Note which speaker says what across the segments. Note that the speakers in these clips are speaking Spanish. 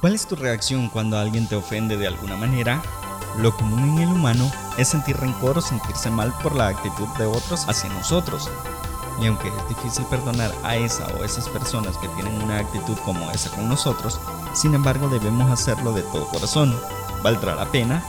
Speaker 1: ¿Cuál es tu reacción cuando alguien te ofende de alguna manera? Lo común en el humano es sentir rencor o sentirse mal por la actitud de otros hacia nosotros. Y aunque es difícil perdonar a esa o esas personas que tienen una actitud como esa con nosotros, sin embargo debemos hacerlo de todo corazón. ¿Valdrá la pena?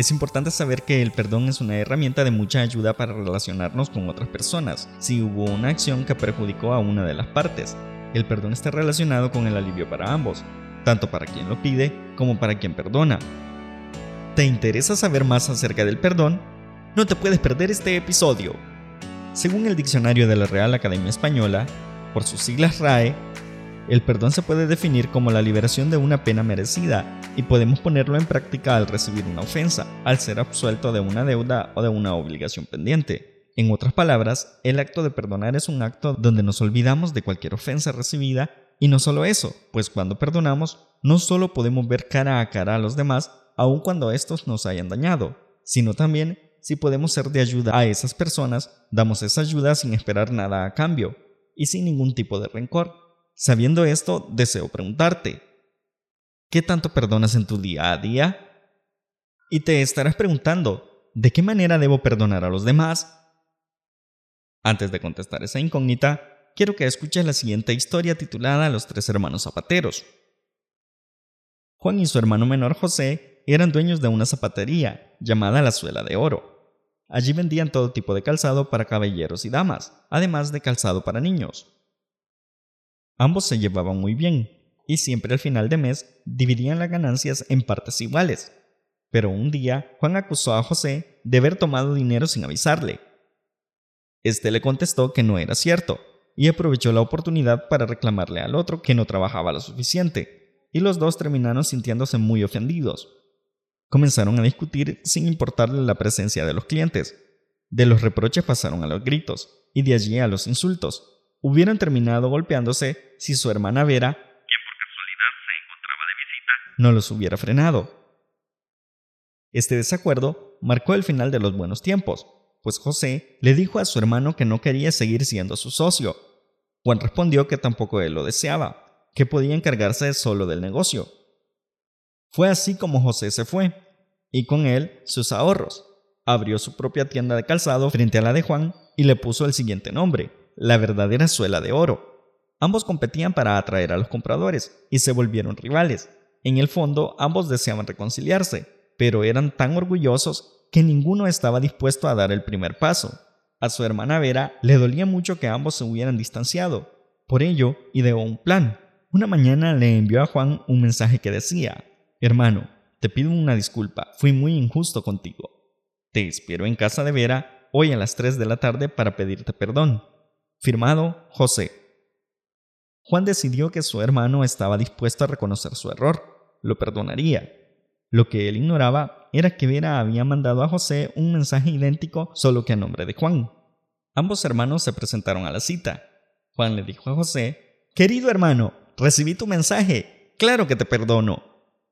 Speaker 1: Es importante saber que el perdón es una herramienta de mucha ayuda para relacionarnos con otras personas. Si hubo una acción que perjudicó a una de las partes, el perdón está relacionado con el alivio para ambos, tanto para quien lo pide como para quien perdona. ¿Te interesa saber más acerca del perdón? No te puedes perder este episodio. Según el diccionario de la Real Academia Española, por sus siglas RAE, el perdón se puede definir como la liberación de una pena merecida y podemos ponerlo en práctica al recibir una ofensa, al ser absuelto de una deuda o de una obligación pendiente. En otras palabras, el acto de perdonar es un acto donde nos olvidamos de cualquier ofensa recibida y no solo eso, pues cuando perdonamos, no solo podemos ver cara a cara a los demás, aun cuando estos nos hayan dañado, sino también si podemos ser de ayuda a esas personas, damos esa ayuda sin esperar nada a cambio y sin ningún tipo de rencor. Sabiendo esto, deseo preguntarte, ¿qué tanto perdonas en tu día a día? Y te estarás preguntando, ¿de qué manera debo perdonar a los demás? Antes de contestar esa incógnita, quiero que escuches la siguiente historia titulada Los tres hermanos zapateros. Juan y su hermano menor José eran dueños de una zapatería llamada La Suela de Oro. Allí vendían todo tipo de calzado para caballeros y damas, además de calzado para niños. Ambos se llevaban muy bien, y siempre al final de mes dividían las ganancias en partes iguales. Pero un día Juan acusó a José de haber tomado dinero sin avisarle. Este le contestó que no era cierto, y aprovechó la oportunidad para reclamarle al otro que no trabajaba lo suficiente, y los dos terminaron sintiéndose muy ofendidos. Comenzaron a discutir sin importarle la presencia de los clientes. De los reproches pasaron a los gritos, y de allí a los insultos, hubieran terminado golpeándose si su hermana Vera, quien por casualidad se encontraba de visita, no los hubiera frenado. Este desacuerdo marcó el final de los buenos tiempos, pues José le dijo a su hermano que no quería seguir siendo su socio. Juan respondió que tampoco él lo deseaba, que podía encargarse solo del negocio. Fue así como José se fue, y con él sus ahorros. Abrió su propia tienda de calzado frente a la de Juan y le puso el siguiente nombre, la verdadera suela de oro. Ambos competían para atraer a los compradores y se volvieron rivales. En el fondo, ambos deseaban reconciliarse, pero eran tan orgullosos que ninguno estaba dispuesto a dar el primer paso. A su hermana Vera le dolía mucho que ambos se hubieran distanciado. Por ello, ideó un plan. Una mañana le envió a Juan un mensaje que decía, Hermano, te pido una disculpa, fui muy injusto contigo. Te espero en casa de Vera hoy a las 3 de la tarde para pedirte perdón. Firmado José. Juan decidió que su hermano estaba dispuesto a reconocer su error, lo perdonaría. Lo que él ignoraba era que Vera había mandado a José un mensaje idéntico solo que a nombre de Juan. Ambos hermanos se presentaron a la cita. Juan le dijo a José, Querido hermano, recibí tu mensaje, claro que te perdono.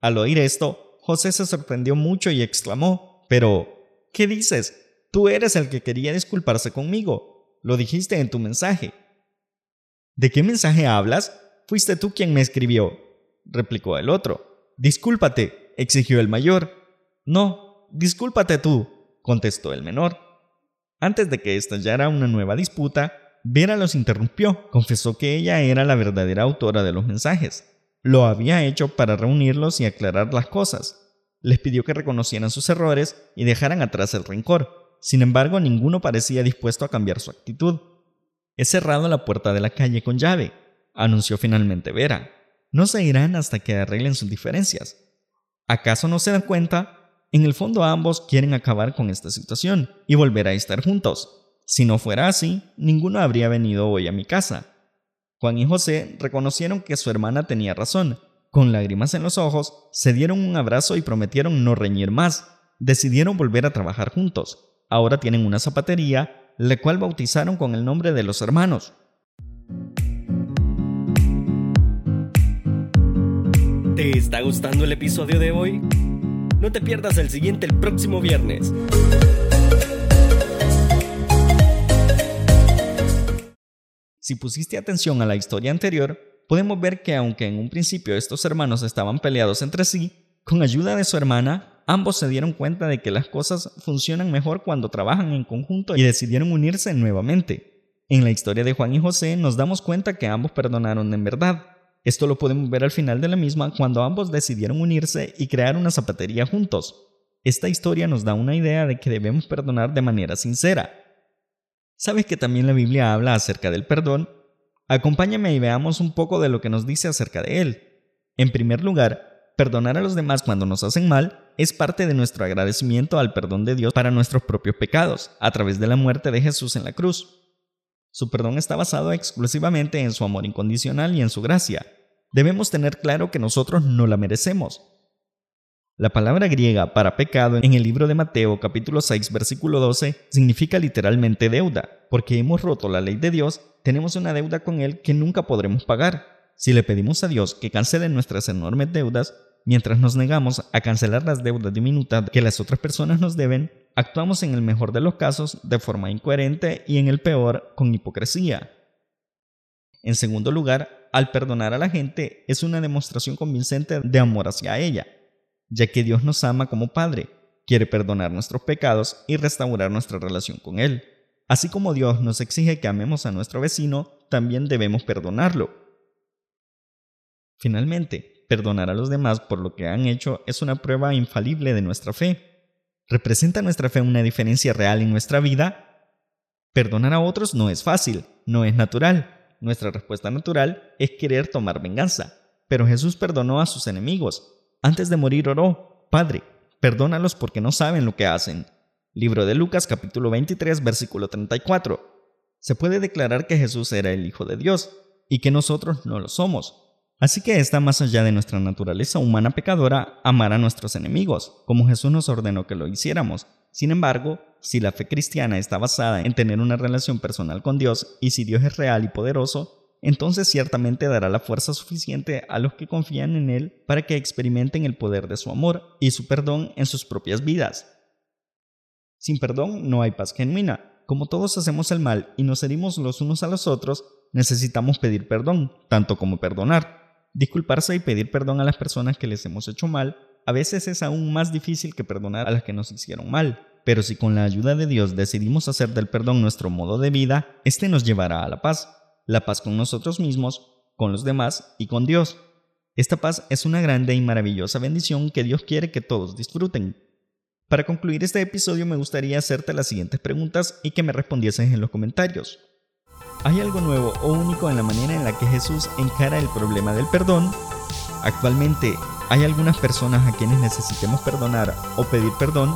Speaker 1: Al oír esto, José se sorprendió mucho y exclamó, Pero, ¿qué dices? Tú eres el que quería disculparse conmigo. Lo dijiste en tu mensaje. ¿De qué mensaje hablas? Fuiste tú quien me escribió, replicó el otro. Discúlpate, exigió el mayor. No, discúlpate tú, contestó el menor. Antes de que estallara una nueva disputa, Vera los interrumpió. Confesó que ella era la verdadera autora de los mensajes. Lo había hecho para reunirlos y aclarar las cosas. Les pidió que reconocieran sus errores y dejaran atrás el rencor. Sin embargo, ninguno parecía dispuesto a cambiar su actitud. He cerrado la puerta de la calle con llave, anunció finalmente Vera. No se irán hasta que arreglen sus diferencias. ¿Acaso no se dan cuenta? En el fondo ambos quieren acabar con esta situación y volver a estar juntos. Si no fuera así, ninguno habría venido hoy a mi casa. Juan y José reconocieron que su hermana tenía razón. Con lágrimas en los ojos, se dieron un abrazo y prometieron no reñir más. Decidieron volver a trabajar juntos ahora tienen una zapatería, la cual bautizaron con el nombre de los hermanos.
Speaker 2: ¿Te está gustando el episodio de hoy? No te pierdas el siguiente el próximo viernes.
Speaker 1: Si pusiste atención a la historia anterior, podemos ver que aunque en un principio estos hermanos estaban peleados entre sí, con ayuda de su hermana, ambos se dieron cuenta de que las cosas funcionan mejor cuando trabajan en conjunto y decidieron unirse nuevamente. En la historia de Juan y José nos damos cuenta que ambos perdonaron en verdad. Esto lo podemos ver al final de la misma cuando ambos decidieron unirse y crear una zapatería juntos. Esta historia nos da una idea de que debemos perdonar de manera sincera. ¿Sabes que también la Biblia habla acerca del perdón? Acompáñame y veamos un poco de lo que nos dice acerca de él. En primer lugar, perdonar a los demás cuando nos hacen mal es parte de nuestro agradecimiento al perdón de Dios para nuestros propios pecados, a través de la muerte de Jesús en la cruz. Su perdón está basado exclusivamente en su amor incondicional y en su gracia. Debemos tener claro que nosotros no la merecemos. La palabra griega para pecado en el libro de Mateo capítulo 6 versículo 12 significa literalmente deuda, porque hemos roto la ley de Dios tenemos una deuda con Él que nunca podremos pagar. Si le pedimos a Dios que cancele nuestras enormes deudas, mientras nos negamos a cancelar las deudas diminutas que las otras personas nos deben, actuamos en el mejor de los casos de forma incoherente y en el peor con hipocresía. En segundo lugar, al perdonar a la gente es una demostración convincente de amor hacia ella, ya que Dios nos ama como Padre, quiere perdonar nuestros pecados y restaurar nuestra relación con Él. Así como Dios nos exige que amemos a nuestro vecino, también debemos perdonarlo. Finalmente, perdonar a los demás por lo que han hecho es una prueba infalible de nuestra fe. ¿Representa nuestra fe una diferencia real en nuestra vida? Perdonar a otros no es fácil, no es natural. Nuestra respuesta natural es querer tomar venganza. Pero Jesús perdonó a sus enemigos. Antes de morir oró, Padre, perdónalos porque no saben lo que hacen. Libro de Lucas capítulo 23 versículo 34. Se puede declarar que Jesús era el Hijo de Dios y que nosotros no lo somos. Así que está más allá de nuestra naturaleza humana pecadora amar a nuestros enemigos, como Jesús nos ordenó que lo hiciéramos. Sin embargo, si la fe cristiana está basada en tener una relación personal con Dios y si Dios es real y poderoso, entonces ciertamente dará la fuerza suficiente a los que confían en Él para que experimenten el poder de su amor y su perdón en sus propias vidas. Sin perdón no hay paz genuina. Como todos hacemos el mal y nos herimos los unos a los otros, necesitamos pedir perdón, tanto como perdonar. Disculparse y pedir perdón a las personas que les hemos hecho mal a veces es aún más difícil que perdonar a las que nos hicieron mal. Pero si con la ayuda de Dios decidimos hacer del perdón nuestro modo de vida, este nos llevará a la paz. La paz con nosotros mismos, con los demás y con Dios. Esta paz es una grande y maravillosa bendición que Dios quiere que todos disfruten. Para concluir este episodio me gustaría hacerte las siguientes preguntas y que me respondieses en los comentarios. ¿Hay algo nuevo o único en la manera en la que Jesús encara el problema del perdón? Actualmente, ¿hay algunas personas a quienes necesitemos perdonar o pedir perdón?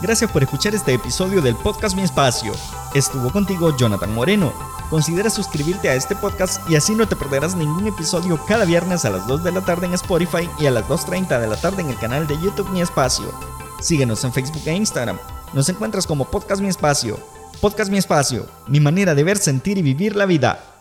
Speaker 1: Gracias por escuchar este episodio del podcast Mi Espacio. Estuvo contigo Jonathan Moreno. Considera suscribirte a este podcast y así no te perderás ningún episodio cada viernes a las 2 de la tarde en Spotify y a las 2.30 de la tarde en el canal de YouTube Mi Espacio. Síguenos en Facebook e Instagram. Nos encuentras como Podcast Mi Espacio. Podcast Mi Espacio, mi manera de ver, sentir y vivir la vida.